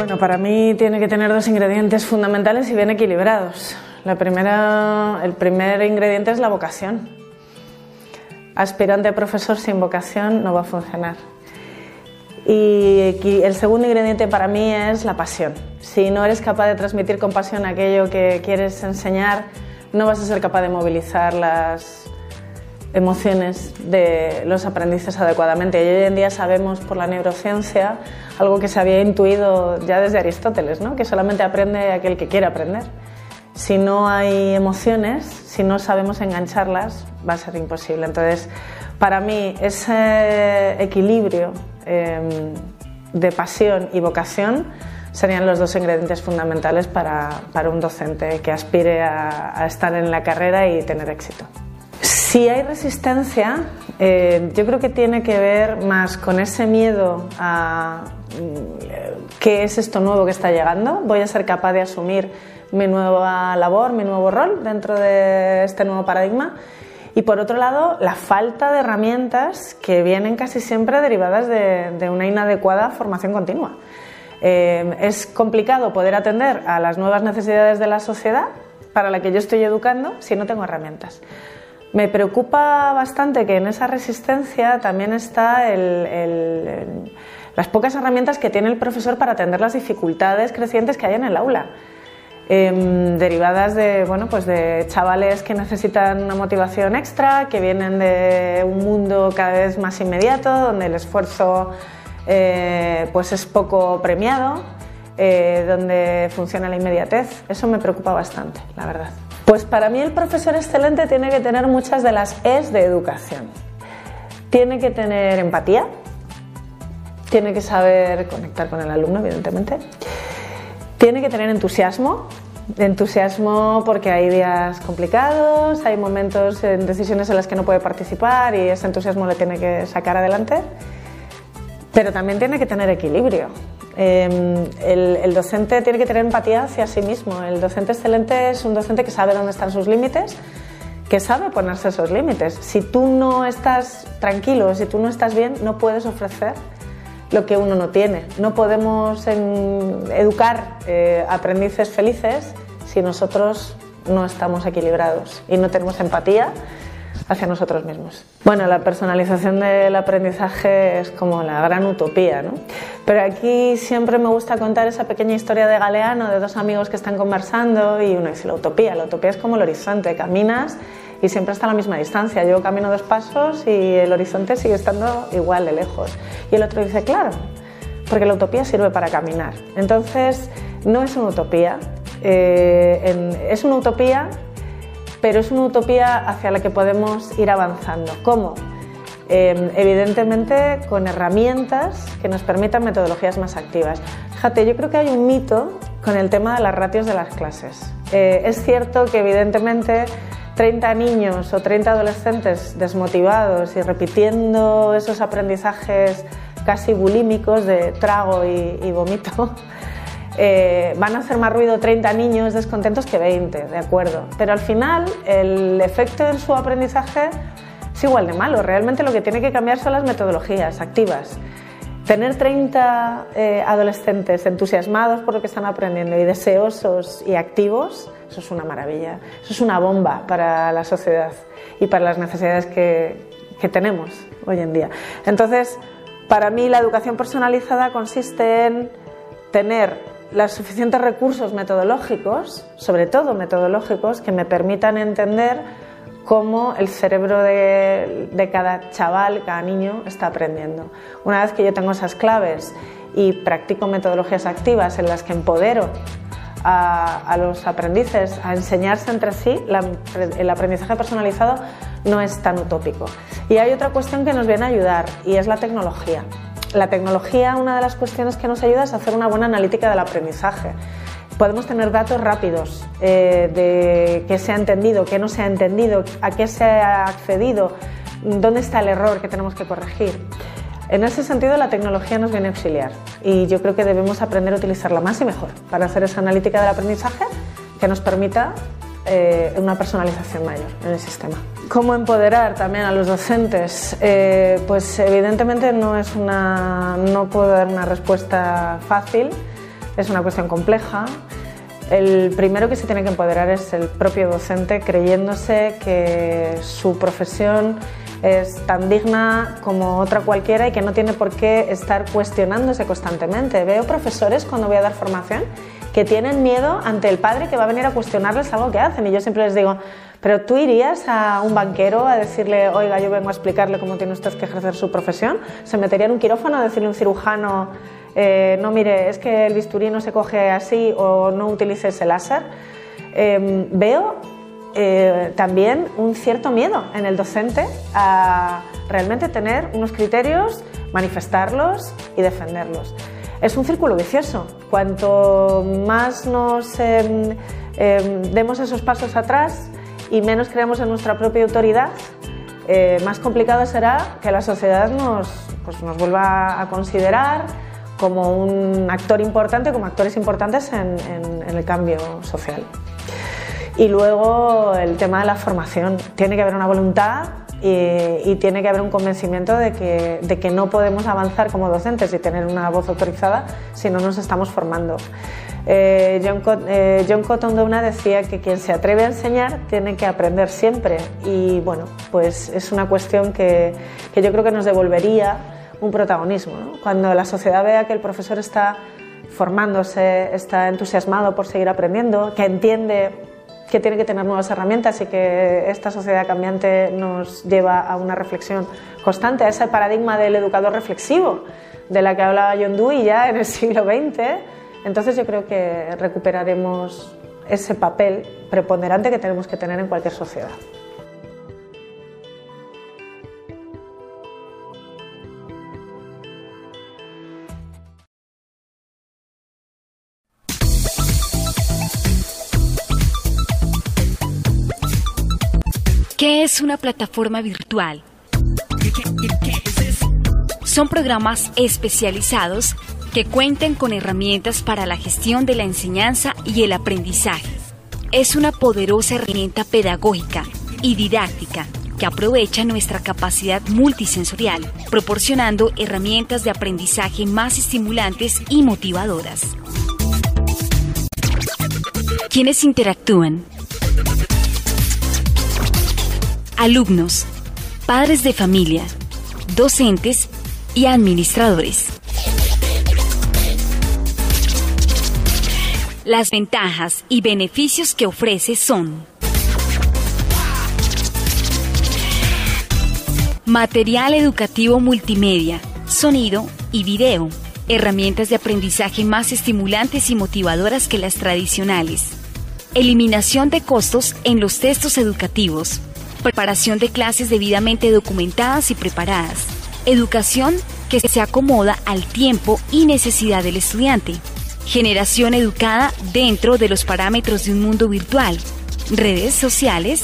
Bueno, para mí tiene que tener dos ingredientes fundamentales y bien equilibrados. La primera, el primer ingrediente es la vocación. Aspirante a profesor sin vocación no va a funcionar. Y el segundo ingrediente para mí es la pasión. Si no eres capaz de transmitir con pasión aquello que quieres enseñar, no vas a ser capaz de movilizar las emociones de los aprendices adecuadamente. Y hoy en día sabemos por la neurociencia algo que se había intuido ya desde Aristóteles, ¿no? que solamente aprende aquel que quiere aprender. Si no hay emociones, si no sabemos engancharlas, va a ser imposible. Entonces, para mí, ese equilibrio Em, de pasión y vocación serían los dos ingredientes fundamentales para, un docente que aspire a, estar en la carrera y tener éxito. Si hay resistencia, eh, yo creo que tiene que ver más con ese miedo a mm, qué es esto nuevo que está llegando, voy a ser capaz de asumir mi nueva labor, mi nuevo rol dentro de este nuevo paradigma y por otro lado, la falta de herramientas que vienen casi siempre derivadas de, una inadecuada formación continua. Eh, es complicado poder atender a las nuevas necesidades de la sociedad para la que yo estoy educando si no tengo herramientas. Me preocupa bastante que en esa resistencia también está las pocas herramientas que tiene el profesor para atender las dificultades crecientes que hay en el aula. Em, derivadas de, bueno, pues de chavales que necesitan una motivación extra, que vienen de un mundo cada vez más inmediato, donde el esfuerzo eh, pues es poco premiado, eh, donde funciona la inmediatez. Eso me preocupa bastante, la verdad. Pues para mí el profesor excelente tiene que tener muchas de las es de educación. Tiene que tener empatía, tiene que saber conectar con el alumno, evidentemente. Tiene que tener entusiasmo, entusiasmo porque hay días complicados, hay momentos en decisiones en las que no puede participar y ese entusiasmo le tiene que sacar adelante, pero también tiene que tener equilibrio. Em, el, docente tiene que tener empatía hacia sí mismo. El docente excelente es un docente que sabe dónde están sus límites, que sabe ponerse esos límites. Si tú no estás tranquilo, si tú no estás bien, no puedes ofrecer lo que uno no tiene. No podemos educar eh, aprendices felices si nosotros no estamos equilibrados y no tenemos empatía hacia nosotros mismos. Bueno, la personalización del aprendizaje es como la gran utopía, ¿no? Pero aquí siempre me gusta contar esa pequeña historia de Galeano, de dos amigos que están conversando y uno dice la utopía. La utopía es como el horizonte, caminas y siempre está a la misma distancia. Yo camino dos pasos y el horizonte sigue estando igual de lejos. Y el otro dice, claro, porque la utopía sirve para caminar. Entonces, no es una utopía, eh, es una utopía, pero es una utopía hacia la que podemos ir avanzando. ¿Cómo? Eh, evidentemente con herramientas que nos permitan metodologías más activas. Fíjate, yo creo que hay un mito con el tema de las ratios de las clases. Eh, es cierto que evidentemente 30 niños o 30 adolescentes desmotivados y repitiendo esos aprendizajes casi bulímicos de trago y, vomito, eh, van a hacer más ruido 30 niños descontentos que 20, de acuerdo. Pero al final el efecto en su aprendizaje es igual de malo. Realmente lo que tiene que cambiar son las metodologías activas. Tener 30 eh, adolescentes entusiasmados por lo que están aprendiendo y deseosos y activos, eso es una maravilla, eso es una bomba para la sociedad y para las necesidades que, que tenemos hoy en día. Entonces, para mí la educación personalizada consiste en tener los suficientes recursos metodológicos, sobre todo metodológicos, que me permitan entender cómo el cerebro de, cada chaval, cada niño está aprendiendo. Una vez que yo tengo esas claves y practico metodologías activas en las que empodero a, los aprendices a enseñarse entre sí, el aprendizaje personalizado no es tan utópico. Y hay otra cuestión que nos viene a ayudar y es la tecnología. La tecnología, una de las cuestiones que nos ayuda es hacer una buena analítica del aprendizaje podemos tener datos rápidos eh, de qué se ha entendido, qué no se ha entendido, a qué se ha accedido, dónde está el error que tenemos que corregir. En ese sentido, la tecnología nos viene a auxiliar y yo creo que debemos aprender a utilizarla más y mejor para hacer esa analítica del aprendizaje que nos permita eh, una personalización mayor en el sistema. ¿Cómo empoderar también a los docentes? Eh, pues evidentemente no, es una, no puedo dar una respuesta fácil es una cuestión compleja. El primero que se tiene que empoderar es el propio docente, creyéndose que su profesión es tan digna como otra cualquiera y que no tiene por qué estar cuestionándose constantemente. Veo profesores cuando voy a dar formación que tienen miedo ante el padre que va a venir a cuestionarles algo que hacen y yo siempre les digo, pero tú irías a un banquero a decirle, oiga, yo vengo a explicarle cómo tiene usted que ejercer su profesión, se metería en un quirófano a decirle a un cirujano, eh, no mire, es que el bisturí no se coge así o no utilice ese láser. Em, veo eh, también un cierto miedo en el docente a realmente tener unos criterios, manifestarlos y defenderlos. Es un círculo vicioso. Cuanto más nos em, em, demos esos pasos atrás y menos creamos en nuestra propia autoridad, eh, más complicado será que la sociedad nos, pues, nos vuelva a considerar como un actor importante, como actores importantes en el cambio social. Y luego el tema de la formación. Tiene que haber una voluntad y, tiene que haber un convencimiento de que, de que, no podemos avanzar como docentes y tener una voz autorizada si no nos estamos formando. Eh, John, eh, John, Cotton Downa decía que quien se atreve a enseñar tiene que aprender siempre y bueno, pues es una cuestión que, que yo creo que nos devolvería un protagonismo. Cuando la sociedad vea que el profesor está formándose, está entusiasmado por seguir aprendiendo, que entiende que tiene que tener nuevas herramientas y que esta sociedad cambiante nos lleva a una reflexión constante, a ese paradigma del educador reflexivo de la que hablaba John Dewey ya en el siglo XX. Entonces yo creo que recuperaremos ese papel preponderante que tenemos que tener en cualquier sociedad. ¿Qué es una plataforma virtual? Son programas especializados que cuenten con herramientas para la gestión de la enseñanza y el aprendizaje. Es una poderosa herramienta pedagógica y didáctica que aprovecha nuestra capacidad multisensorial, proporcionando herramientas de aprendizaje más estimulantes y motivadoras. ¿Quiénes interactúan? alumnos, padres de familia, docentes y administradores. Las ventajas y beneficios que ofrece son material educativo multimedia, sonido y video, herramientas de aprendizaje más estimulantes y motivadoras que las tradicionales, eliminación de costos en los textos educativos, preparación de clases debidamente documentadas y preparadas, educación que se acomoda al tiempo y necesidad del estudiante, generación educada dentro de los parámetros de un mundo virtual, redes sociales,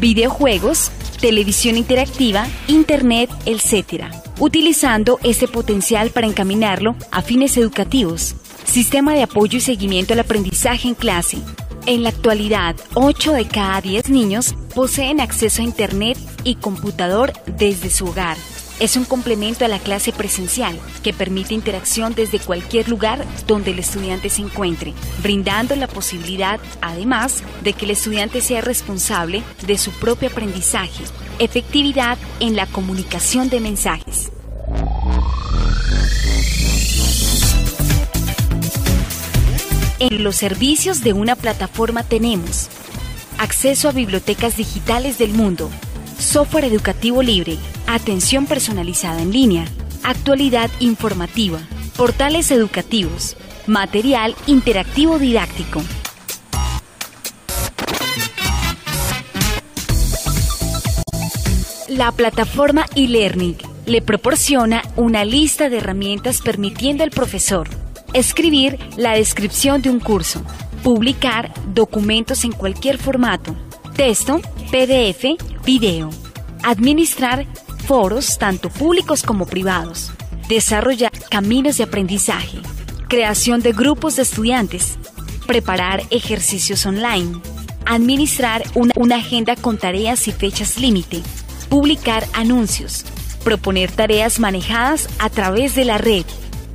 videojuegos, televisión interactiva, internet, etc., utilizando ese potencial para encaminarlo a fines educativos, sistema de apoyo y seguimiento al aprendizaje en clase, en la actualidad, 8 de cada 10 niños poseen acceso a Internet y computador desde su hogar. Es un complemento a la clase presencial que permite interacción desde cualquier lugar donde el estudiante se encuentre, brindando la posibilidad, además, de que el estudiante sea responsable de su propio aprendizaje, efectividad en la comunicación de mensajes. En los servicios de una plataforma tenemos acceso a bibliotecas digitales del mundo, software educativo libre, atención personalizada en línea, actualidad informativa, portales educativos, material interactivo didáctico. La plataforma eLearning le proporciona una lista de herramientas permitiendo al profesor Escribir la descripción de un curso. Publicar documentos en cualquier formato. Texto, PDF, video. Administrar foros tanto públicos como privados. Desarrollar caminos de aprendizaje. Creación de grupos de estudiantes. Preparar ejercicios online. Administrar una, una agenda con tareas y fechas límite. Publicar anuncios. Proponer tareas manejadas a través de la red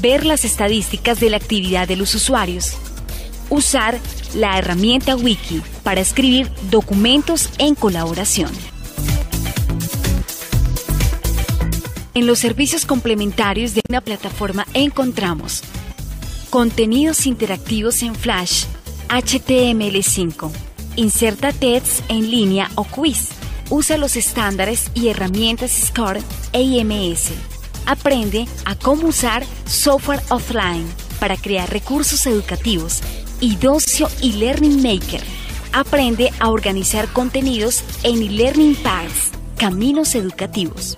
ver las estadísticas de la actividad de los usuarios. Usar la herramienta Wiki para escribir documentos en colaboración. En los servicios complementarios de una plataforma encontramos contenidos interactivos en Flash, HTML5, inserta tests en línea o quiz, usa los estándares y herramientas SCORE AMS. Aprende a cómo usar software offline para crear recursos educativos y Docio y Learning Maker. Aprende a organizar contenidos en e-learning paths, caminos educativos.